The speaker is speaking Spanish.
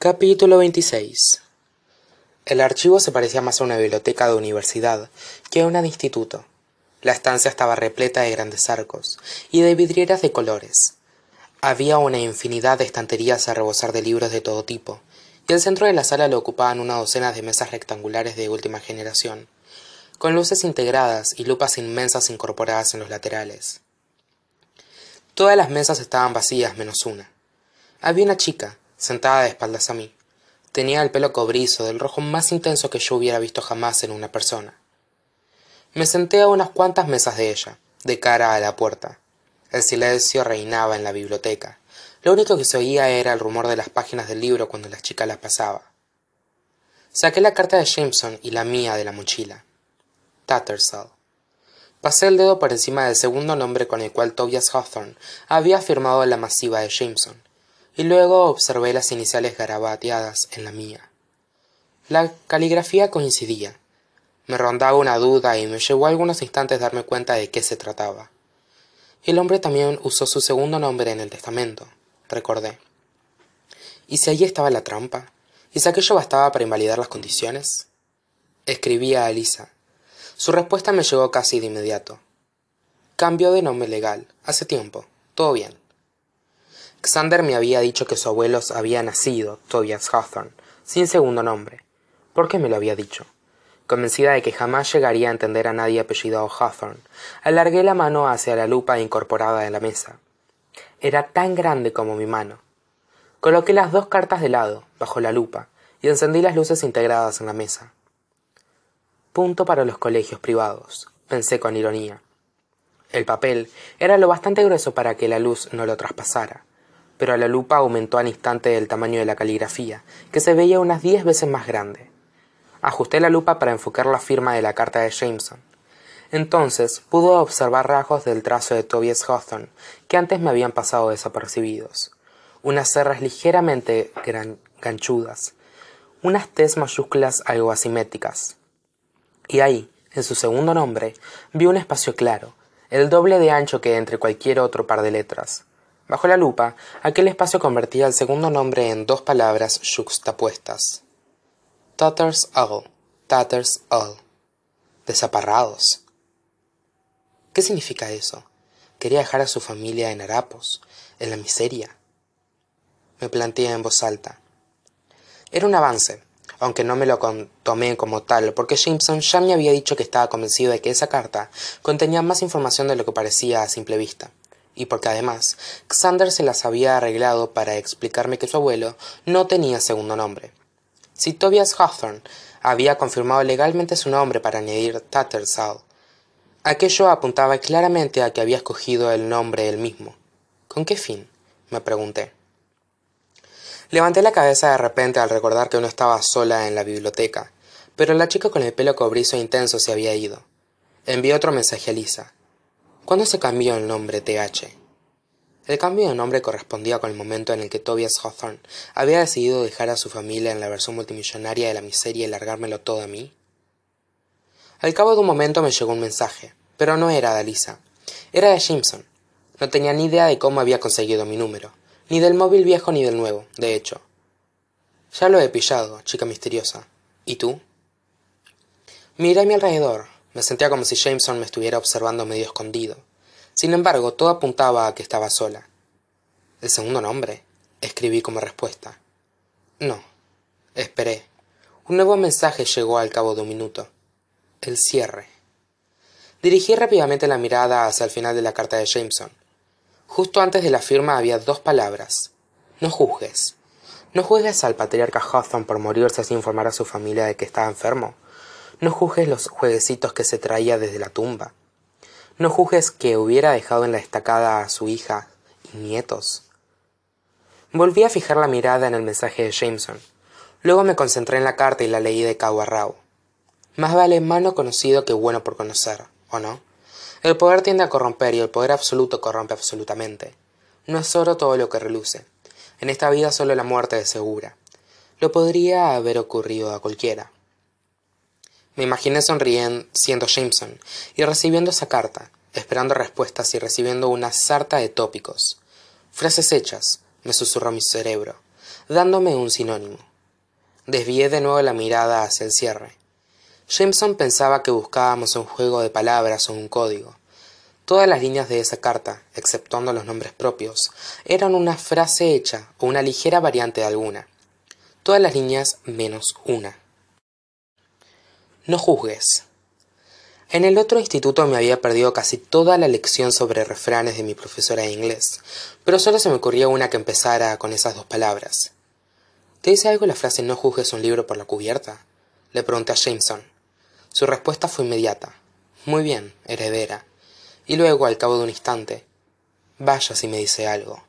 Capítulo 26 El archivo se parecía más a una biblioteca de universidad que a una de instituto. La estancia estaba repleta de grandes arcos y de vidrieras de colores. Había una infinidad de estanterías a rebosar de libros de todo tipo, y el centro de la sala lo ocupaban una docena de mesas rectangulares de última generación, con luces integradas y lupas inmensas incorporadas en los laterales. Todas las mesas estaban vacías menos una. Había una chica, sentada de espaldas a mí. Tenía el pelo cobrizo, del rojo más intenso que yo hubiera visto jamás en una persona. Me senté a unas cuantas mesas de ella, de cara a la puerta. El silencio reinaba en la biblioteca. Lo único que se oía era el rumor de las páginas del libro cuando la chica las pasaba. Saqué la carta de Jameson y la mía de la mochila. Tattersall. Pasé el dedo por encima del segundo nombre con el cual Tobias Hawthorne había firmado la masiva de Jameson y luego observé las iniciales garabateadas en la mía. La caligrafía coincidía. Me rondaba una duda y me llevó algunos instantes darme cuenta de qué se trataba. El hombre también usó su segundo nombre en el testamento, recordé. ¿Y si allí estaba la trampa? ¿Y si aquello bastaba para invalidar las condiciones? Escribí a Elisa. Su respuesta me llegó casi de inmediato. Cambio de nombre legal. Hace tiempo. Todo bien. Xander me había dicho que su abuelo había nacido, Tobias Hawthorne, sin segundo nombre. ¿Por qué me lo había dicho? Convencida de que jamás llegaría a entender a nadie apellidado Hawthorne, alargué la mano hacia la lupa incorporada en la mesa. Era tan grande como mi mano. Coloqué las dos cartas de lado, bajo la lupa, y encendí las luces integradas en la mesa. Punto para los colegios privados, pensé con ironía. El papel era lo bastante grueso para que la luz no lo traspasara pero la lupa aumentó al instante el tamaño de la caligrafía, que se veía unas diez veces más grande. Ajusté la lupa para enfocar la firma de la carta de Jameson. Entonces pude observar rasgos del trazo de Tobias Hawthorne que antes me habían pasado desapercibidos. Unas cerras ligeramente ganchudas, unas T's mayúsculas algo asimétricas. Y ahí, en su segundo nombre, vi un espacio claro, el doble de ancho que entre cualquier otro par de letras. Bajo la lupa, aquel espacio convertía el segundo nombre en dos palabras yuxtapuestas. Tatters all, tatters all. Desaparrados. ¿Qué significa eso? Quería dejar a su familia en harapos, en la miseria. Me planteé en voz alta. Era un avance, aunque no me lo tomé como tal, porque Jameson ya me había dicho que estaba convencido de que esa carta contenía más información de lo que parecía a simple vista y porque además Xander se las había arreglado para explicarme que su abuelo no tenía segundo nombre. Si Tobias Hawthorne había confirmado legalmente su nombre para añadir Tattersall, aquello apuntaba claramente a que había escogido el nombre él mismo. ¿Con qué fin? me pregunté. Levanté la cabeza de repente al recordar que no estaba sola en la biblioteca, pero la chica con el pelo cobrizo e intenso se había ido. Envié otro mensaje a Lisa. ¿Cuándo se cambió el nombre TH? El cambio de nombre correspondía con el momento en el que Tobias Hawthorne había decidido dejar a su familia en la versión multimillonaria de la miseria y largármelo todo a mí. Al cabo de un momento me llegó un mensaje, pero no era de Alisa. Era de Jameson. No tenía ni idea de cómo había conseguido mi número, ni del móvil viejo ni del nuevo, de hecho. Ya lo he pillado, chica misteriosa. ¿Y tú? Miré a mi alrededor, me sentía como si Jameson me estuviera observando medio escondido. Sin embargo, todo apuntaba a que estaba sola. ¿El segundo nombre? escribí como respuesta. No. Esperé. Un nuevo mensaje llegó al cabo de un minuto. El cierre. Dirigí rápidamente la mirada hacia el final de la carta de Jameson. Justo antes de la firma había dos palabras. No juzgues. No juzgues al patriarca Hawthorne por morirse sin informar a su familia de que estaba enfermo. No juzgues los jueguecitos que se traía desde la tumba. No juzgues que hubiera dejado en la estacada a su hija y nietos. Volví a fijar la mirada en el mensaje de Jameson. Luego me concentré en la carta y la leí de cabo a rabo. Más vale malo conocido que bueno por conocer, ¿o no? El poder tiende a corromper y el poder absoluto corrompe absolutamente. No es oro todo lo que reluce. En esta vida solo la muerte es segura. Lo podría haber ocurrido a cualquiera. Me imaginé sonriendo, siendo Jameson, y recibiendo esa carta, esperando respuestas y recibiendo una sarta de tópicos. Frases hechas, me susurró mi cerebro. dándome un sinónimo desvié de nuevo la mirada hacia el cierre jameson pensaba que buscábamos un juego de palabras o un código todas las líneas de esa carta exceptuando los nombres propios eran una frase hecha o una ligera variante de alguna todas las líneas menos una no juzgues. En el otro instituto me había perdido casi toda la lección sobre refranes de mi profesora de inglés pero sólo se me ocurría una que empezara con esas dos palabras. Te dice algo la frase no juzgues un libro por la cubierta le pregunté a jameson. Su respuesta fue inmediata. Muy bien heredera. Y luego al cabo de un instante vaya si me dice algo